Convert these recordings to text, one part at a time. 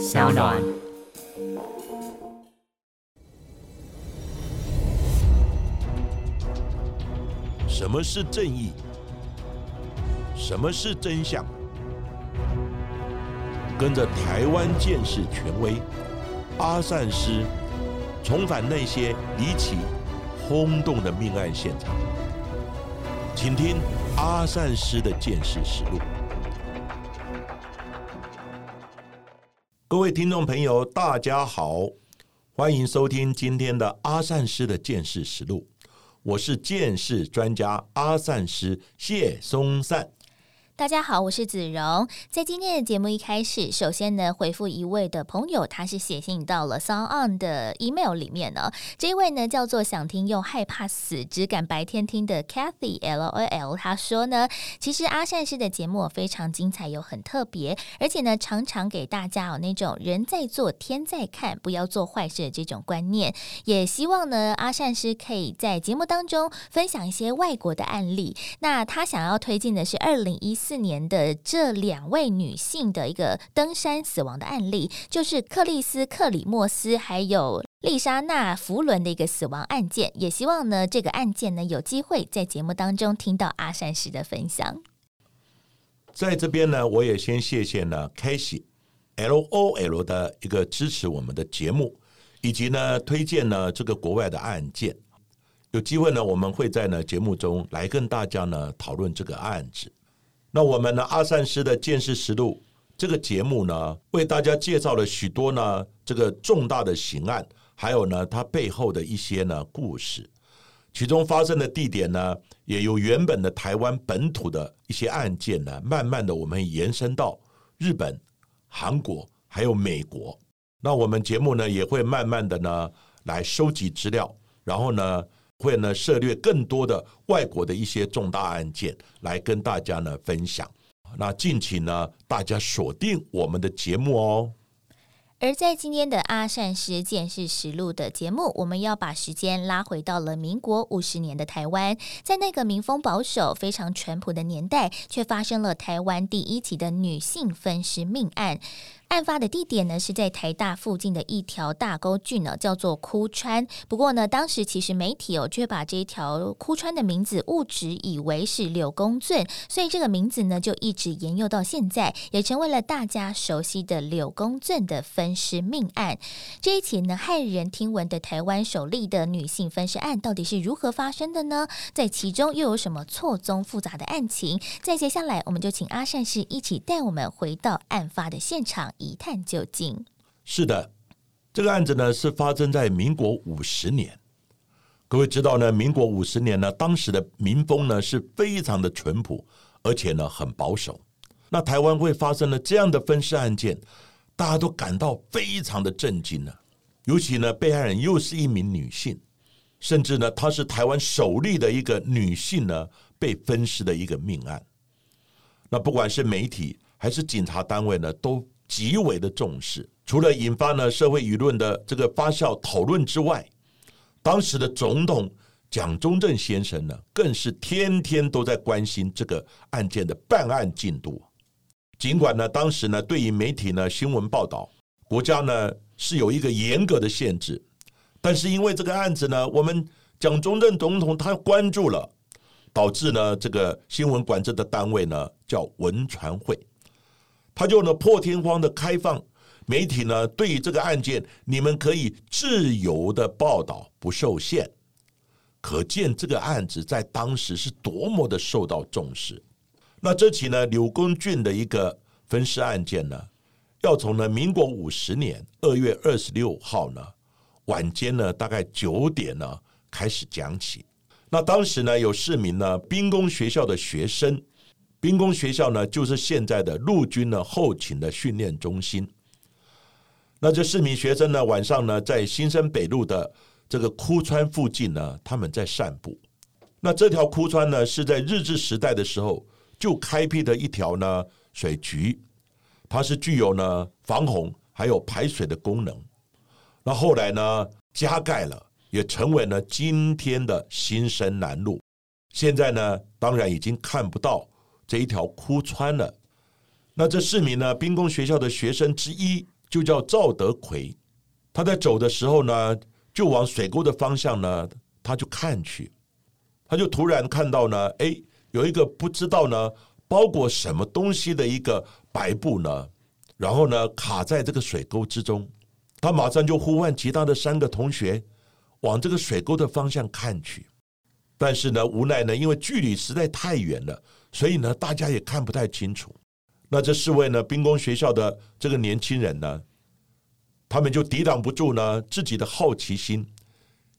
小暖。什么是正义？什么是真相？跟着台湾建士权威阿善师，重返那些离奇、轰动的命案现场，请听阿善师的见识实录。各位听众朋友，大家好，欢迎收听今天的阿善师的见识实录。我是见识专家阿善师谢松善。大家好，我是子荣。在今天的节目一开始，首先呢，回复一位的朋友，他是写信到了 Song On 的 email 里面呢。这一位呢，叫做想听又害怕死，只敢白天听的 Kathy L O L。他说呢，其实阿善师的节目非常精彩又很特别，而且呢，常常给大家有那种人在做天在看，不要做坏事的这种观念。也希望呢，阿善师可以在节目当中分享一些外国的案例。那他想要推荐的是二零一四。四年的这两位女性的一个登山死亡的案例，就是克里斯克里莫斯还有丽莎娜弗伦的一个死亡案件。也希望呢，这个案件呢有机会在节目当中听到阿善师的分享。在这边呢，我也先谢谢呢 k a s e y L O L 的一个支持我们的节目，以及呢推荐呢这个国外的案件。有机会呢，我们会在呢节目中来跟大家呢讨论这个案子。那我们呢？阿善师的见识实录这个节目呢，为大家介绍了许多呢这个重大的刑案，还有呢它背后的一些呢故事。其中发生的地点呢，也有原本的台湾本土的一些案件呢，慢慢的我们延伸到日本、韩国还有美国。那我们节目呢，也会慢慢的呢来收集资料，然后呢。会呢涉猎更多的外国的一些重大案件来跟大家呢分享，那敬请呢大家锁定我们的节目哦。而在今天的阿善师见识实录的节目，我们要把时间拉回到了民国五十年的台湾，在那个民风保守、非常淳朴的年代，却发生了台湾第一起的女性分尸命案。案发的地点呢是在台大附近的一条大沟渠呢，叫做枯川。不过呢，当时其实媒体哦却把这一条枯川的名字误植以为是柳公圳，所以这个名字呢就一直沿用到现在，也成为了大家熟悉的柳公圳的分尸命案。这一起呢骇人听闻的台湾首例的女性分尸案到底是如何发生的呢？在其中又有什么错综复杂的案情？在接下来，我们就请阿善师一起带我们回到案发的现场。一探究竟。是的，这个案子呢是发生在民国五十年。各位知道呢，民国五十年呢，当时的民风呢是非常的淳朴，而且呢很保守。那台湾会发生了这样的分尸案件，大家都感到非常的震惊呢。尤其呢，被害人又是一名女性，甚至呢，她是台湾首例的一个女性呢被分尸的一个命案。那不管是媒体还是警察单位呢，都极为的重视，除了引发呢社会舆论的这个发酵讨论之外，当时的总统蒋中正先生呢，更是天天都在关心这个案件的办案进度。尽管呢，当时呢，对于媒体呢新闻报道，国家呢是有一个严格的限制，但是因为这个案子呢，我们蒋中正总统他关注了，导致呢这个新闻管制的单位呢叫文传会。他就呢破天荒的开放媒体呢，对于这个案件，你们可以自由的报道，不受限。可见这个案子在当时是多么的受到重视。那这起呢柳公俊的一个分尸案件呢，要从呢民国五十年二月二十六号呢晚间呢大概九点呢开始讲起。那当时呢有市民呢兵工学校的学生。兵工学校呢，就是现在的陆军的后勤的训练中心。那这四名学生呢，晚上呢在新生北路的这个枯川附近呢，他们在散步。那这条枯川呢，是在日治时代的时候就开辟的一条呢水渠，它是具有呢防洪还有排水的功能。那后来呢加盖了，也成为了今天的新生南路。现在呢，当然已经看不到。这一条枯穿了，那这四名呢兵工学校的学生之一就叫赵德奎。他在走的时候呢，就往水沟的方向呢，他就看去，他就突然看到呢，哎，有一个不知道呢包裹什么东西的一个白布呢，然后呢卡在这个水沟之中。他马上就呼唤其他的三个同学往这个水沟的方向看去，但是呢，无奈呢，因为距离实在太远了，所以呢，大家也看不太清楚。那这四位呢，兵工学校的这个年轻人呢，他们就抵挡不住呢自己的好奇心，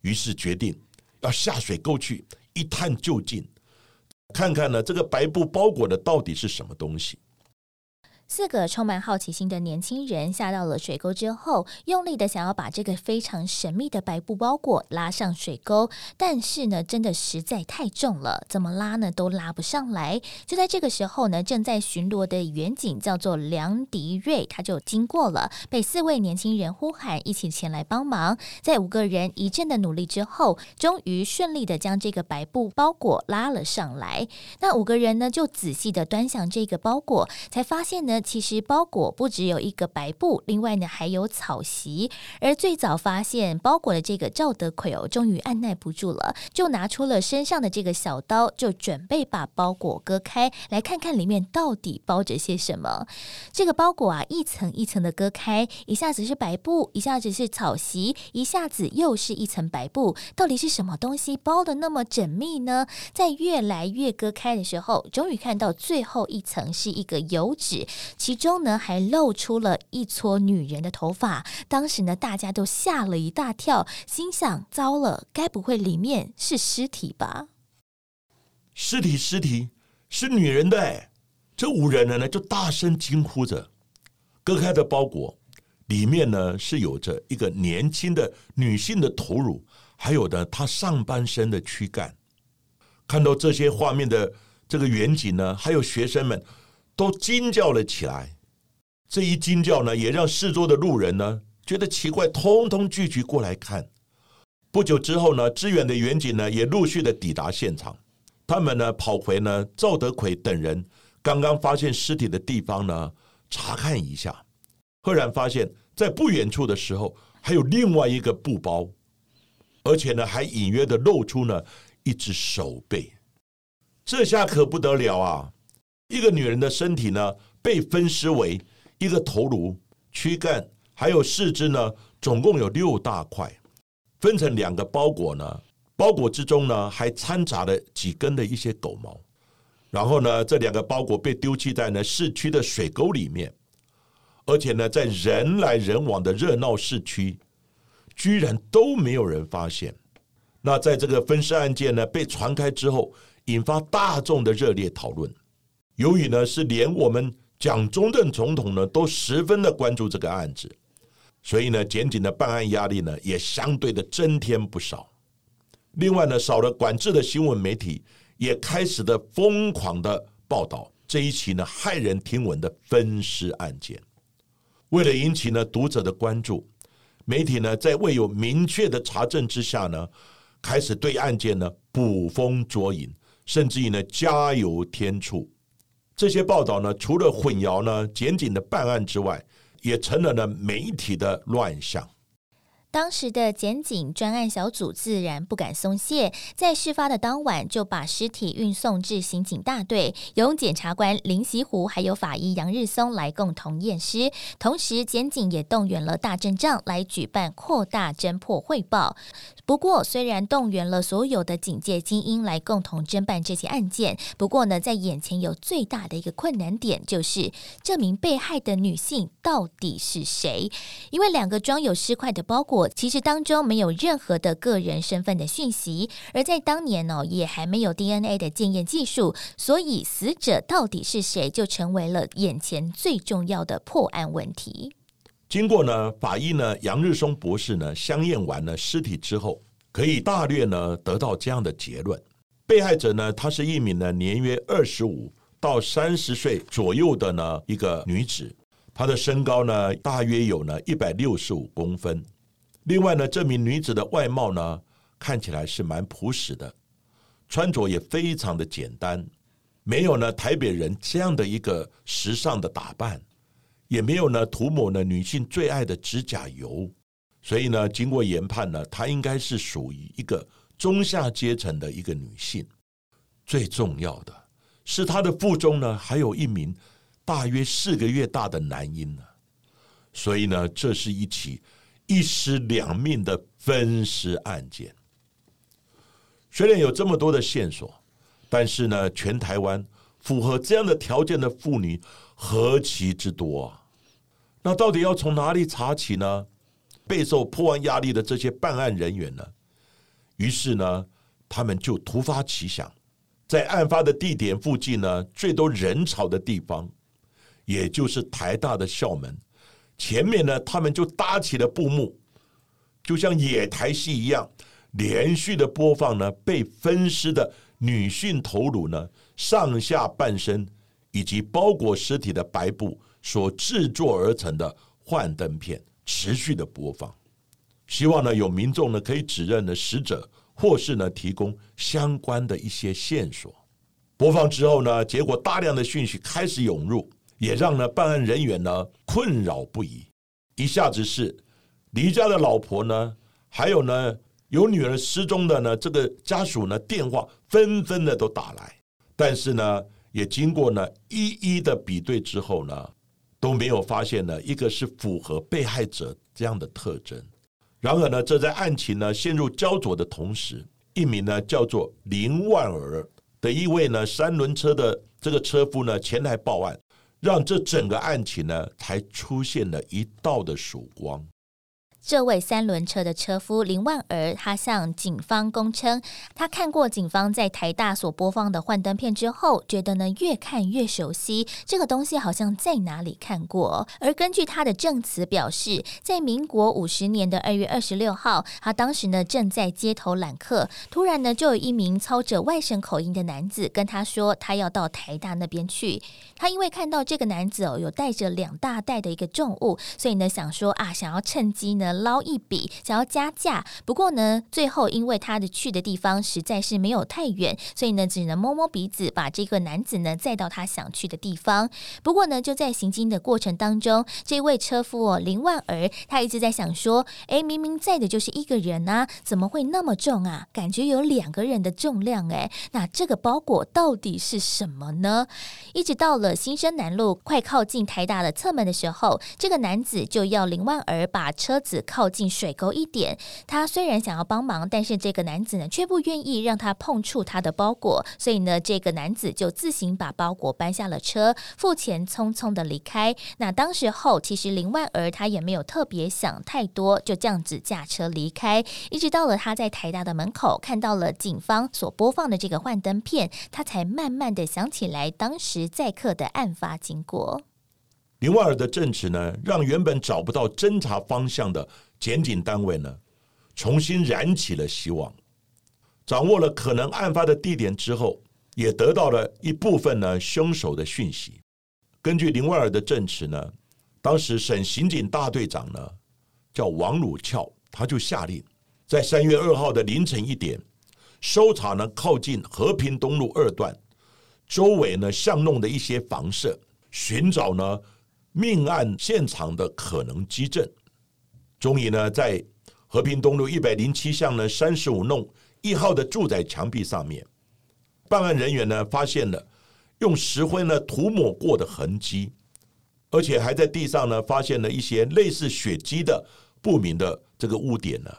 于是决定要下水沟去一探究竟，看看呢这个白布包裹的到底是什么东西。四个充满好奇心的年轻人下到了水沟之后，用力的想要把这个非常神秘的白布包裹拉上水沟，但是呢，真的实在太重了，怎么拉呢都拉不上来。就在这个时候呢，正在巡逻的远警叫做梁迪瑞，他就经过了，被四位年轻人呼喊，一起前来帮忙。在五个人一阵的努力之后，终于顺利的将这个白布包裹拉了上来。那五个人呢，就仔细的端详这个包裹，才发现呢。其实包裹不只有一个白布，另外呢还有草席。而最早发现包裹的这个赵德奎哦，终于按耐不住了，就拿出了身上的这个小刀，就准备把包裹割开，来看看里面到底包着些什么。这个包裹啊，一层一层的割开，一下子是白布，一下子是草席，一下子又是一层白布，到底是什么东西包的那么缜密呢？在越来越割开的时候，终于看到最后一层是一个油纸。其中呢，还露出了一撮女人的头发。当时呢，大家都吓了一大跳，心想：糟了，该不会里面是尸体吧？尸体，尸体，是女人的！这五人呢，就大声惊呼着。割开的包裹里面呢，是有着一个年轻的女性的头颅，还有的她上半身的躯干。看到这些画面的这个远景呢，还有学生们。都惊叫了起来，这一惊叫呢，也让四周的路人呢觉得奇怪，通通聚集过来看。不久之后呢，支援的远警呢也陆续的抵达现场，他们呢跑回呢赵德奎等人刚刚发现尸体的地方呢查看一下，赫然发现，在不远处的时候还有另外一个布包，而且呢还隐约的露出呢一只手背，这下可不得了啊！一个女人的身体呢，被分尸为一个头颅、躯干，还有四肢呢，总共有六大块，分成两个包裹呢。包裹之中呢，还掺杂了几根的一些狗毛。然后呢，这两个包裹被丢弃在呢市区的水沟里面，而且呢，在人来人往的热闹市区，居然都没有人发现。那在这个分尸案件呢被传开之后，引发大众的热烈讨论。由于呢是连我们蒋中正总统呢都十分的关注这个案子，所以呢检警的办案压力呢也相对的增添不少。另外呢少了管制的新闻媒体也开始的疯狂的报道这一起呢骇人听闻的分尸案件。为了引起呢读者的关注，媒体呢在未有明确的查证之下呢，开始对案件呢捕风捉影，甚至于呢加油添醋。这些报道呢，除了混淆呢检警的办案之外，也成了呢媒体的乱象。当时的检警专案小组自然不敢松懈，在事发的当晚就把尸体运送至刑警大队，由检察官林习湖还有法医杨日松来共同验尸。同时，检警也动员了大阵仗来举办扩大侦破汇报。不过，虽然动员了所有的警界精英来共同侦办这起案件，不过呢，在眼前有最大的一个困难点，就是这名被害的女性到底是谁？因为两个装有尸块的包裹。其实当中没有任何的个人身份的讯息，而在当年呢，也还没有 DNA 的检验技术，所以死者到底是谁，就成为了眼前最重要的破案问题。经过呢，法医呢杨日松博士呢相验完了尸体之后，可以大略呢得到这样的结论：被害者呢，她是一名呢年约二十五到三十岁左右的呢一个女子，她的身高呢大约有呢一百六十五公分。另外呢，这名女子的外貌呢，看起来是蛮朴实的，穿着也非常的简单，没有呢台北人这样的一个时尚的打扮，也没有呢涂抹呢女性最爱的指甲油，所以呢，经过研判呢，她应该是属于一个中下阶层的一个女性。最重要的是，她的腹中呢还有一名大约四个月大的男婴呢，所以呢，这是一起一尸两命的分尸案件。虽然有这么多的线索，但是呢，全台湾符合这样的条件的妇女何其之多啊！那到底要从哪里查起呢？备受破案压力的这些办案人员呢？于是呢，他们就突发奇想，在案发的地点附近呢，最多人潮的地方，也就是台大的校门前面呢，他们就搭起了布幕，就像野台戏一样，连续的播放呢被分尸的女性头颅呢上下半身以及包裹尸体的白布。所制作而成的幻灯片持续的播放，希望呢有民众呢可以指认的死者，或是呢提供相关的一些线索。播放之后呢，结果大量的讯息开始涌入，也让呢办案人员呢困扰不已。一下子是离家的老婆呢，还有呢有女儿失踪的呢这个家属呢电话纷纷的都打来，但是呢也经过呢一一的比对之后呢。都没有发现呢，一个是符合被害者这样的特征。然而呢，这在案情呢陷入焦灼的同时，一名呢叫做林万儿的一位呢三轮车的这个车夫呢前来报案，让这整个案情呢才出现了一道的曙光。这位三轮车的车夫林万儿，他向警方供称，他看过警方在台大所播放的幻灯片之后，觉得呢越看越熟悉，这个东西好像在哪里看过。而根据他的证词表示，在民国五十年的二月二十六号，他当时呢正在街头揽客，突然呢就有一名操着外省口音的男子跟他说，他要到台大那边去。他因为看到这个男子哦有带着两大袋的一个重物，所以呢想说啊，想要趁机呢。捞一笔，想要加价。不过呢，最后因为他的去的地方实在是没有太远，所以呢，只能摸摸鼻子，把这个男子呢载到他想去的地方。不过呢，就在行经的过程当中，这位车夫林万儿，他一直在想说：，哎，明明载的就是一个人啊，怎么会那么重啊？感觉有两个人的重量哎。那这个包裹到底是什么呢？一直到了新生南路快靠近台大的侧门的时候，这个男子就要林万儿把车子。靠近水沟一点，他虽然想要帮忙，但是这个男子呢却不愿意让他碰触他的包裹，所以呢，这个男子就自行把包裹搬下了车，付钱，匆匆的离开。那当时候，其实林万儿他也没有特别想太多，就这样子驾车离开，一直到了他在台大的门口看到了警方所播放的这个幻灯片，他才慢慢的想起来当时载客的案发经过。林万尔的证词呢，让原本找不到侦查方向的检警单位呢，重新燃起了希望。掌握了可能案发的地点之后，也得到了一部分呢凶手的讯息。根据林万尔的证词呢，当时省刑警大队长呢叫王鲁翘，他就下令在三月二号的凌晨一点，搜查呢靠近和平东路二段周围呢巷弄的一些房舍，寻找呢。命案现场的可能基证，终于呢，在和平东路一百零七巷呢三十五弄一号的住宅墙壁上面，办案人员呢发现了用石灰呢涂抹过的痕迹，而且还在地上呢发现了一些类似血迹的不明的这个污点呢。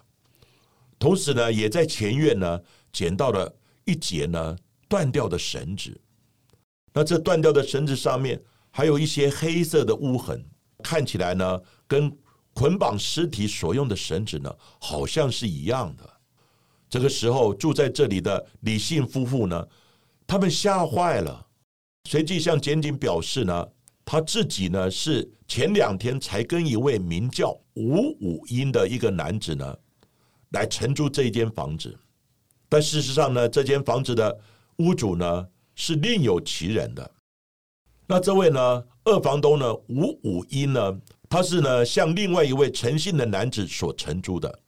同时呢，也在前院呢捡到了一截呢断掉的绳子。那这断掉的绳子上面。还有一些黑色的污痕，看起来呢，跟捆绑尸体所用的绳子呢，好像是一样的。这个时候，住在这里的李姓夫妇呢，他们吓坏了，随即向检警表示呢，他自己呢是前两天才跟一位名叫吴武英的一个男子呢，来承租这间房子，但事实上呢，这间房子的屋主呢是另有其人的。那这位呢，二房东呢，吴五一呢，他是呢向另外一位诚信的男子所承租的，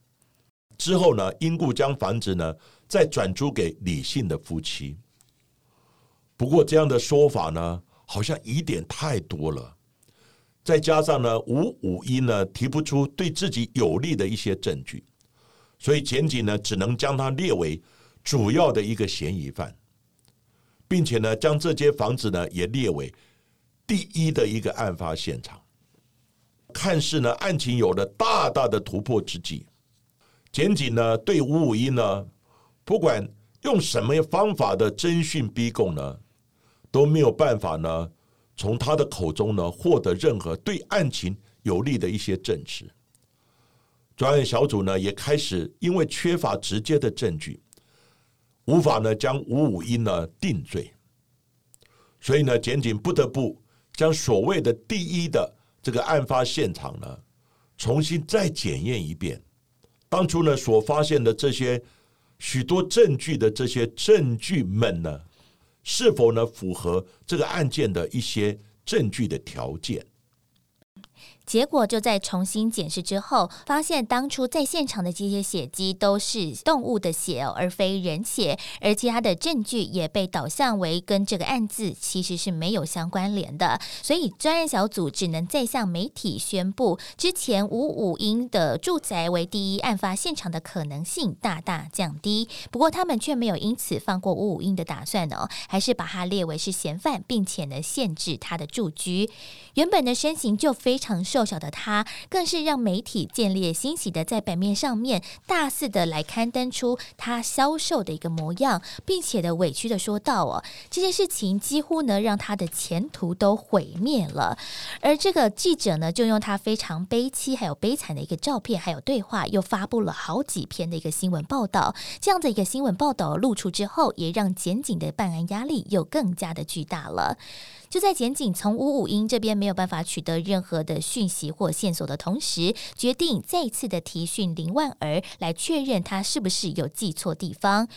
之后呢，因故将房子呢再转租给李姓的夫妻。不过这样的说法呢，好像疑点太多了。再加上呢吴五一呢提不出对自己有利的一些证据，所以检警呢只能将他列为主要的一个嫌疑犯，并且呢将这间房子呢也列为第一的一个案发现场。看似呢案情有了大大的突破之际，检警呢对吴五一呢不管用什么方法的侦讯逼供呢，都没有办法呢从他的口中呢获得任何对案情有利的一些证词。专案小组呢也开始因为缺乏直接的证据，无法呢将吴五一呢定罪，所以呢检警不得不将所谓的第一的。这个案发现场呢，重新再检验一遍，当初呢所发现的这些许多证据的这些证据们呢，是否呢符合这个案件的一些证据的条件？结果就在重新检视之后，发现当初在现场的这些血迹都是动物的血哦，而非人血，而其他的证据也被导向为跟这个案子其实是没有相关联的。所以专案小组只能再向媒体宣布，之前吴五英的住宅为第一案发现场的可能性大大降低。不过他们却没有因此放过吴五英的打算哦，还是把他列为是嫌犯，并且呢限制他的住居。原本的身形就非常。瘦小的他，更是让媒体建立欣喜的在版面上面大肆的来刊登出他消瘦的一个模样，并且的委屈的说道：“哦，这件事情几乎呢让他的前途都毁灭了。”而这个记者呢，就用他非常悲凄还有悲惨的一个照片，还有对话，又发布了好几篇的一个新闻报道。这样的一个新闻报道露出之后，也让检警的办案压力又更加的巨大了。就在检警从五五英这边没有办法取得任何的讯息或线索的同时，决定再次的提讯林万儿来确认他是不是有记错地方。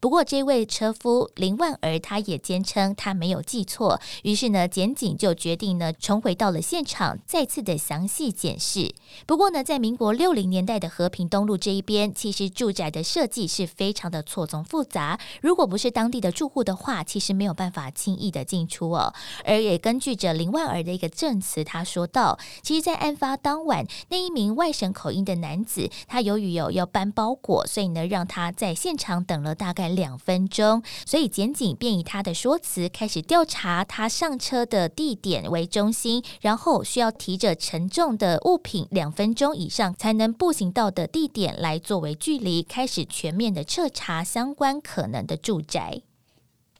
不过，这位车夫林万儿他也坚称他没有记错。于是呢，检警就决定呢重回到了现场，再次的详细检视。不过呢，在民国六零年代的和平东路这一边，其实住宅的设计是非常的错综复杂。如果不是当地的住户的话，其实没有办法轻易的进出哦。而也根据着林万儿的一个证词，他说道：“其实，在案发当晚，那一名外省口音的男子，他由于有要搬包裹，所以呢，让他在现场等了大概两分钟。所以，检警便以他的说辞开始调查他上车的地点为中心，然后需要提着沉重的物品两分钟以上才能步行到的地点来作为距离，开始全面的彻查相关可能的住宅。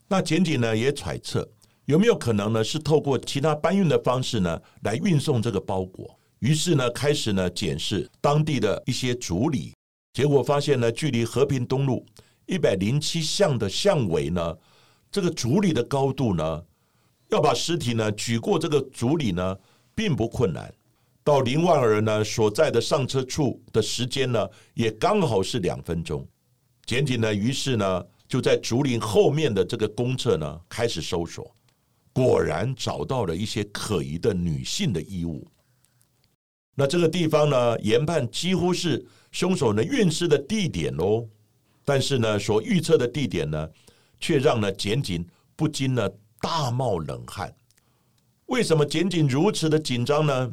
那检警呢，也揣测。有没有可能呢？是透过其他搬运的方式呢，来运送这个包裹？于是呢，开始呢检视当地的一些竹里，结果发现呢，距离和平东路一百零七巷的巷尾呢，这个竹里的高度呢，要把尸体呢举过这个竹里呢，并不困难。到林万儿呢所在的上车处的时间呢，也刚好是两分钟。检警呢，于是呢，就在竹林后面的这个公厕呢，开始搜索。果然找到了一些可疑的女性的衣物。那这个地方呢，研判几乎是凶手呢运尸的地点喽。但是呢，所预测的地点呢，却让呢检警不禁呢大冒冷汗。为什么检警如此的紧张呢？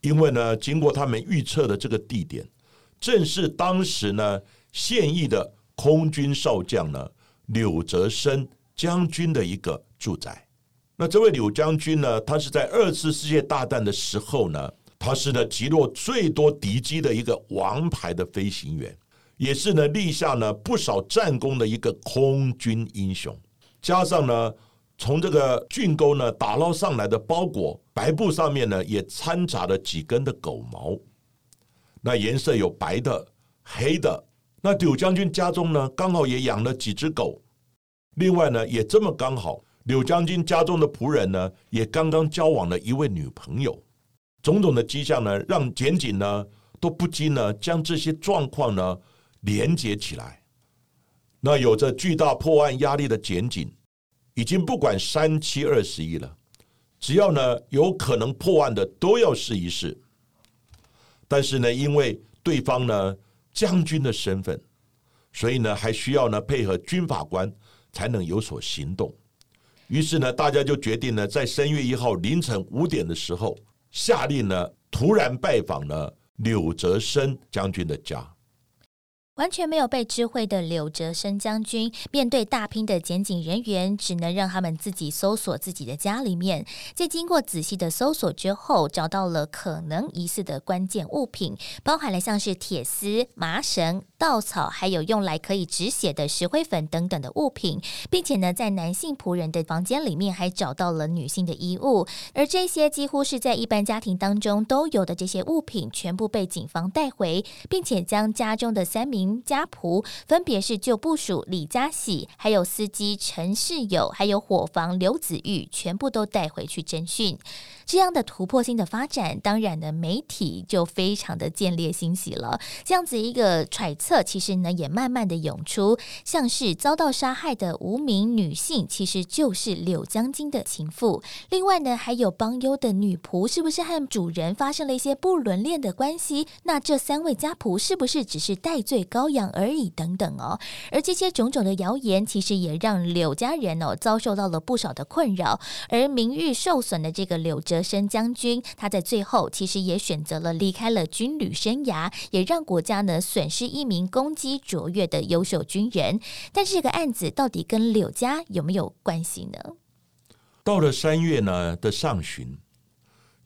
因为呢，经过他们预测的这个地点，正是当时呢现役的空军少将呢柳泽生将军的一个住宅。那这位柳将军呢？他是在二次世界大战的时候呢，他是呢击落最多敌机的一个王牌的飞行员，也是呢立下呢不少战功的一个空军英雄。加上呢，从这个郡沟呢打捞上来的包裹白布上面呢，也掺杂了几根的狗毛，那颜色有白的、黑的。那柳将军家中呢，刚好也养了几只狗，另外呢，也这么刚好。柳将军家中的仆人呢，也刚刚交往了一位女朋友，种种的迹象呢，让检警呢都不禁呢将这些状况呢连接起来。那有着巨大破案压力的检警，已经不管三七二十一了，只要呢有可能破案的都要试一试。但是呢，因为对方呢将军的身份，所以呢还需要呢配合军法官才能有所行动。于是呢，大家就决定呢，在三月一号凌晨五点的时候，下令呢，突然拜访了柳泽生将军的家。完全没有被知会的柳泽生将军，面对大批的检警人员，只能让他们自己搜索自己的家里面。在经过仔细的搜索之后，找到了可能疑似的关键物品，包含了像是铁丝、麻绳、稻草，还有用来可以止血的石灰粉等等的物品，并且呢，在男性仆人的房间里面还找到了女性的衣物，而这些几乎是在一般家庭当中都有的这些物品，全部被警方带回，并且将家中的三名。家仆分别是旧部署李家喜，还有司机陈世友，还有伙房刘子玉，全部都带回去侦讯。这样的突破性的发展，当然呢，媒体就非常的见猎欣喜了。这样子一个揣测，其实呢，也慢慢的涌出，像是遭到杀害的无名女性，其实就是柳将军的情妇。另外呢，还有帮优的女仆，是不是和主人发生了一些不伦恋的关系？那这三位家仆是不是只是戴罪羔羊而已？等等哦。而这些种种的谣言，其实也让柳家人哦遭受到了不少的困扰，而名誉受损的这个柳哲。生将军，他在最后其实也选择了离开了军旅生涯，也让国家呢损失一名攻击卓越的优秀军人。但是这个案子到底跟柳家有没有关系呢？到了三月呢的上旬，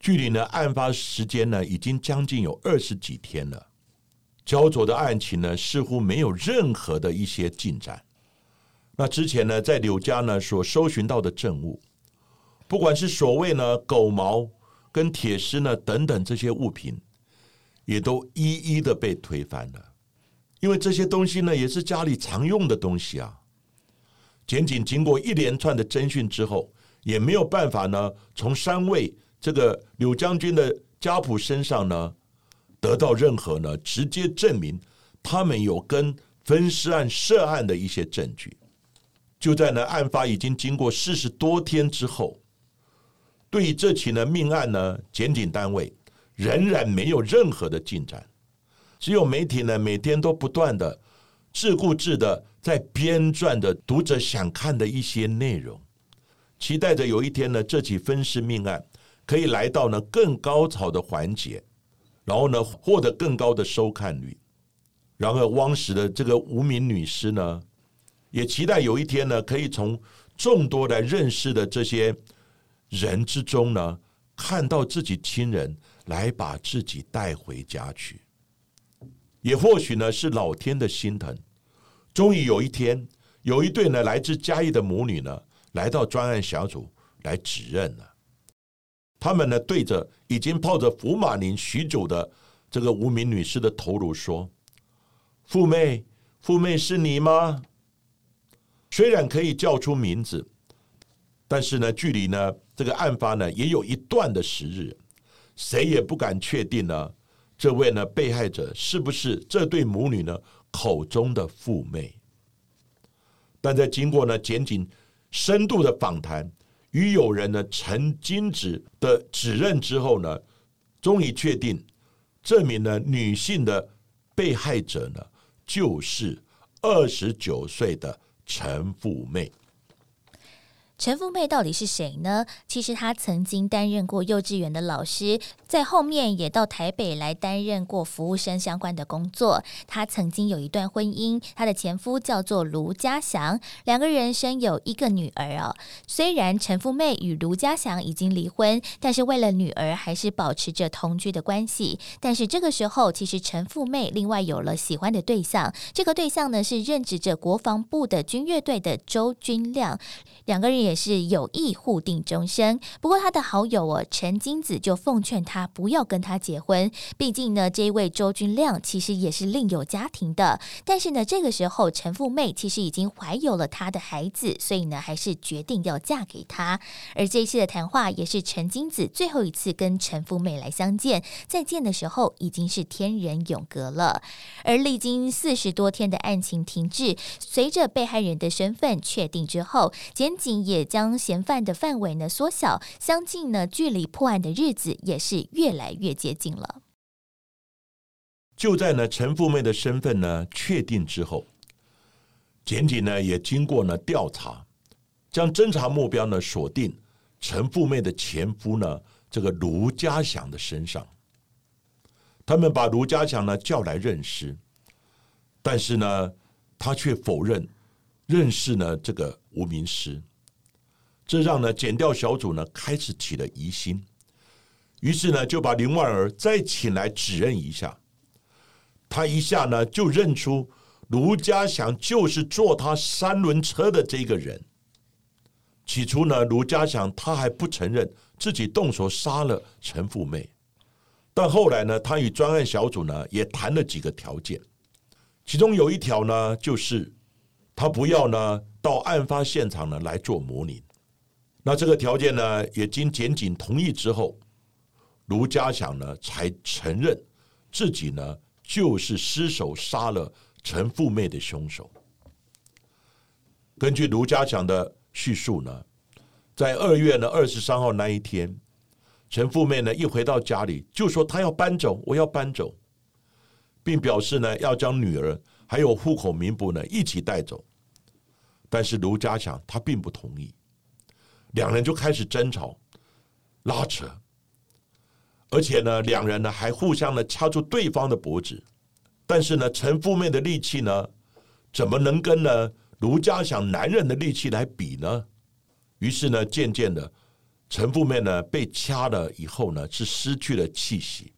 距离呢案发时间呢已经将近有二十几天了，焦灼的案情呢似乎没有任何的一些进展。那之前呢在柳家呢所搜寻到的证物。不管是所谓呢狗毛跟铁丝呢等等这些物品，也都一一的被推翻了，因为这些东西呢也是家里常用的东西啊。检警经过一连串的侦讯之后，也没有办法呢从三位这个柳将军的家仆身上呢得到任何呢直接证明他们有跟分尸案涉案的一些证据。就在呢案发已经经过四十多天之后。对于这起呢命案呢，检警单位仍然没有任何的进展，只有媒体呢每天都不断的自顾自的在编撰的读者想看的一些内容，期待着有一天呢这起分尸命案可以来到呢更高潮的环节，然后呢获得更高的收看率。然而汪石的这个无名女尸呢，也期待有一天呢可以从众多来认识的这些。人之中呢，看到自己亲人来把自己带回家去，也或许呢是老天的心疼。终于有一天，有一对呢来自嘉义的母女呢，来到专案小组来指认了。他们呢对着已经泡着福马林许久的这个无名女士的头颅说：“富妹，富妹是你吗？”虽然可以叫出名字。但是呢，距离呢这个案发呢也有一段的时日，谁也不敢确定呢，这位呢被害者是不是这对母女呢口中的父妹？但在经过呢检警深度的访谈与友人呢陈金子的指认之后呢，终于确定这名呢女性的被害者呢就是二十九岁的陈富妹。陈富妹到底是谁呢？其实她曾经担任过幼稚园的老师，在后面也到台北来担任过服务生相关的工作。她曾经有一段婚姻，她的前夫叫做卢家祥，两个人生有一个女儿哦。虽然陈富妹与卢家祥已经离婚，但是为了女儿还是保持着同居的关系。但是这个时候，其实陈富妹另外有了喜欢的对象，这个对象呢是任职着国防部的军乐队的周军亮，两个人。也是有意互定终生，不过他的好友哦陈金子就奉劝他不要跟他结婚，毕竟呢这位周君亮其实也是另有家庭的。但是呢这个时候陈富妹其实已经怀有了他的孩子，所以呢还是决定要嫁给他。而这一次的谈话也是陈金子最后一次跟陈富妹来相见，再见的时候已经是天人永隔了。而历经四十多天的案情停滞，随着被害人的身份确定之后，检警也。也将嫌犯的范围呢缩小，相近呢，距离破案的日子也是越来越接近了。就在呢陈富妹的身份呢确定之后，检警呢也经过呢调查，将侦查目标呢锁定陈富妹的前夫呢这个卢家祥的身上。他们把卢家祥呢叫来认尸，但是呢，他却否认认识呢这个无名尸，这让呢检调小组呢开始起了疑心，于是呢就把林万儿再请来指认一下，他一下呢就认出卢家祥就是坐他三轮车的这个人。起初呢，卢家祥他还不承认自己动手杀了陈富妹。但后来呢，他与专案小组呢也谈了几个条件，其中有一条呢，就是他不要呢到案发现场呢来做模拟。那这个条件呢，也经检警同意之后，卢家祥呢才承认自己呢就是失手杀了陈富妹的凶手。根据卢家祥的叙述呢，在二月呢二十三号那一天。陈富妹呢，一回到家里就说她要搬走，我要搬走，并表示呢要将女儿还有户口名簿呢一起带走。但是卢家祥他并不同意，两人就开始争吵、拉扯，而且呢两人呢还互相的掐住对方的脖子。但是呢陈富妹的力气呢，怎么能跟呢卢家祥男人的力气来比呢？于是呢渐渐的。陈富妹呢被掐了以后呢是失去了气息，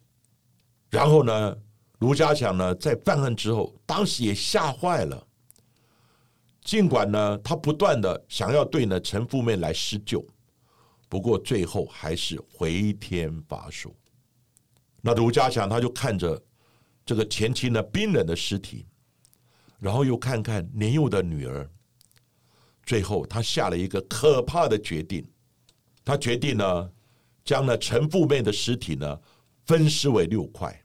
然后呢卢家祥呢在犯案之后，当时也吓坏了。尽管呢他不断的想要对呢陈富妹来施救，不过最后还是回天乏术。那卢家祥他就看着这个前妻呢冰冷的尸体，然后又看看年幼的女儿，最后他下了一个可怕的决定。他决定呢，将呢陈富妹的尸体呢分尸为六块，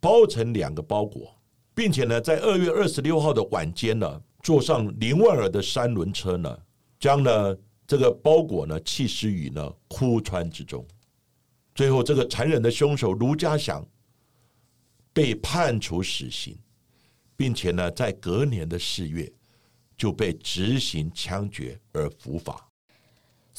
包成两个包裹，并且呢在二月二十六号的晚间呢，坐上林万尔的三轮车呢，将呢这个包裹呢弃尸于呢枯川之中。最后，这个残忍的凶手卢家祥被判处死刑，并且呢在隔年的四月就被执行枪决而伏法。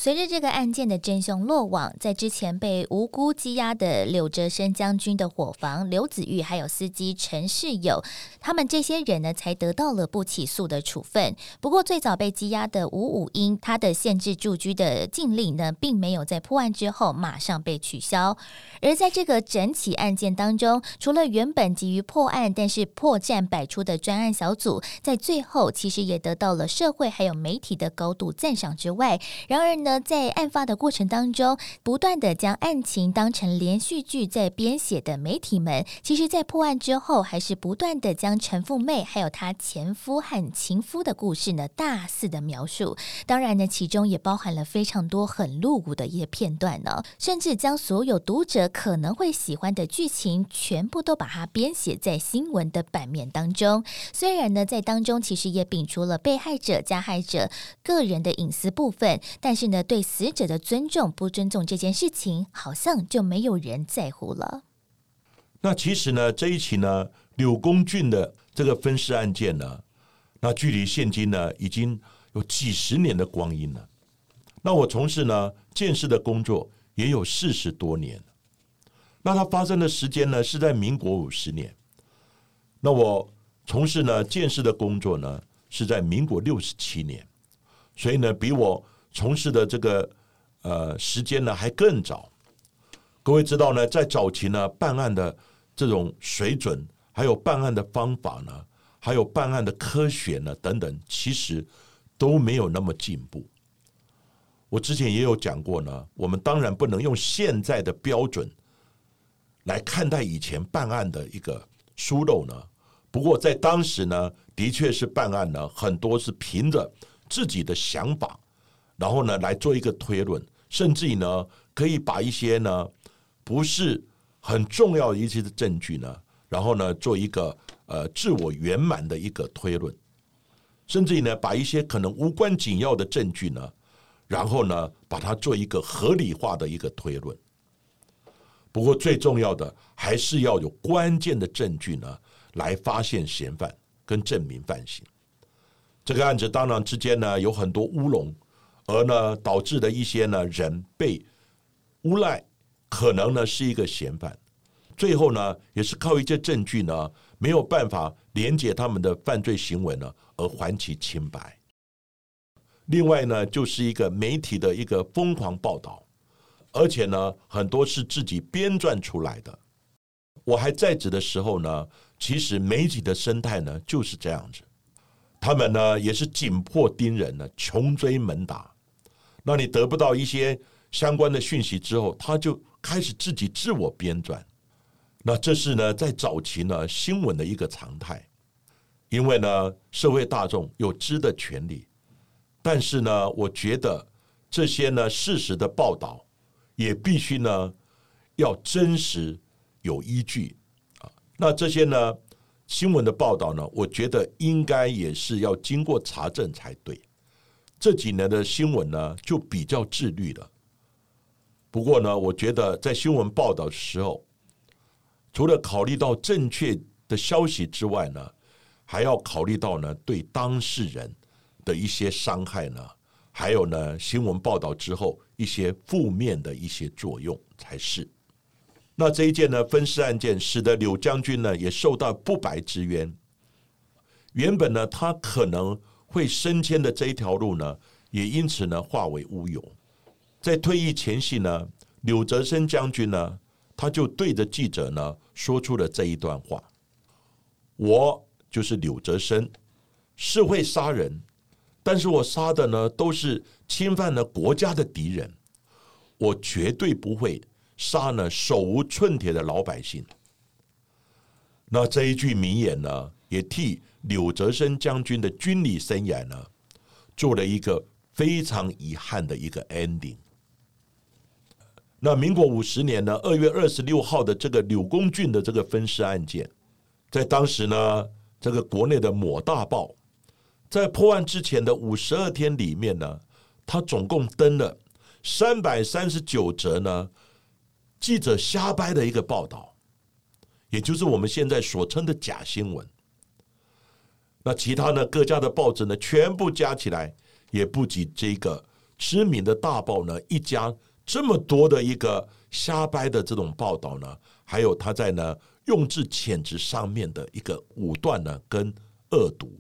随着这个案件的真凶落网，在之前被无辜羁押的柳哲生将军的伙房刘子玉，还有司机陈世友，他们这些人呢，才得到了不起诉的处分。不过，最早被羁押的吴武英，他的限制住居的禁令呢，并没有在破案之后马上被取消。而在这个整起案件当中，除了原本急于破案，但是破绽百出的专案小组，在最后其实也得到了社会还有媒体的高度赞赏之外，然而呢？在案发的过程当中，不断的将案情当成连续剧在编写的媒体们，其实，在破案之后，还是不断的将陈富妹还有她前夫和情夫的故事呢，大肆的描述。当然呢，其中也包含了非常多很露骨的一些片段呢，甚至将所有读者可能会喜欢的剧情，全部都把它编写在新闻的版面当中。虽然呢，在当中其实也摒除了被害者、加害者个人的隐私部分，但是呢。对死者的尊重不尊重这件事情，好像就没有人在乎了。那其实呢，这一起呢，柳公俊的这个分尸案件呢，那距离现今呢，已经有几十年的光阴了。那我从事呢建设的工作也有四十多年。那它发生的时间呢，是在民国五十年。那我从事呢建设的工作呢，是在民国六十七年。所以呢，比我。从事的这个呃时间呢还更早，各位知道呢，在早期呢办案的这种水准，还有办案的方法呢，还有办案的科学呢等等，其实都没有那么进步。我之前也有讲过呢，我们当然不能用现在的标准来看待以前办案的一个疏漏呢。不过在当时呢，的确是办案呢很多是凭着自己的想法。然后呢，来做一个推论，甚至于呢，可以把一些呢不是很重要的一些的证据呢，然后呢，做一个呃自我圆满的一个推论，甚至于呢，把一些可能无关紧要的证据呢，然后呢，把它做一个合理化的一个推论。不过最重要的还是要有关键的证据呢，来发现嫌犯跟证明犯行。这个案子当然之间呢，有很多乌龙。而呢，导致的一些呢人被诬赖，可能呢是一个嫌犯，最后呢也是靠一些证据呢没有办法连接他们的犯罪行为呢而还其清白。另外呢就是一个媒体的一个疯狂报道，而且呢很多是自己编撰出来的。我还在职的时候呢，其实媒体的生态呢就是这样子，他们呢也是紧迫盯人呢，穷追猛打。那你得不到一些相关的讯息之后，他就开始自己自我编撰。那这是呢，在早期呢新闻的一个常态，因为呢社会大众有知的权利，但是呢，我觉得这些呢事实的报道也必须呢要真实有依据啊。那这些呢新闻的报道呢，我觉得应该也是要经过查证才对。这几年的新闻呢，就比较自律了。不过呢，我觉得在新闻报道的时候，除了考虑到正确的消息之外呢，还要考虑到呢对当事人的一些伤害呢，还有呢新闻报道之后一些负面的一些作用才是。那这一件呢分尸案件，使得柳将军呢也受到不白之冤。原本呢，他可能。会升迁的这一条路呢，也因此呢化为乌有。在退役前夕呢，柳泽生将军呢，他就对着记者呢说出了这一段话：“我就是柳泽生，是会杀人，但是我杀的呢都是侵犯了国家的敌人，我绝对不会杀呢手无寸铁的老百姓。”那这一句名言呢，也替。柳泽生将军的军旅生涯呢，做了一个非常遗憾的一个 ending。那民国五十年呢，二月二十六号的这个柳公俊的这个分尸案件，在当时呢，这个国内的某大报在破案之前的五十二天里面呢，他总共登了三百三十九则呢记者瞎掰的一个报道，也就是我们现在所称的假新闻。那其他呢？各家的报纸呢，全部加起来也不及这个知名的大报呢一家这么多的一个瞎掰的这种报道呢，还有他在呢用字遣词上面的一个武断呢跟恶毒。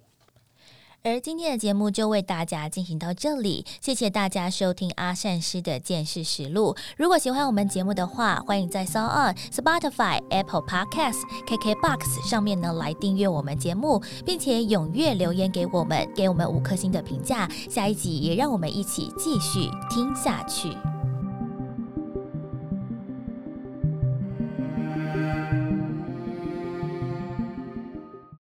而今天的节目就为大家进行到这里，谢谢大家收听阿善师的见识实录。如果喜欢我们节目的话，欢迎在 s o n Spotify、Apple Podcasts、KKBox 上面呢来订阅我们节目，并且踊跃留言给我们，给我们五颗星的评价。下一集也让我们一起继续听下去。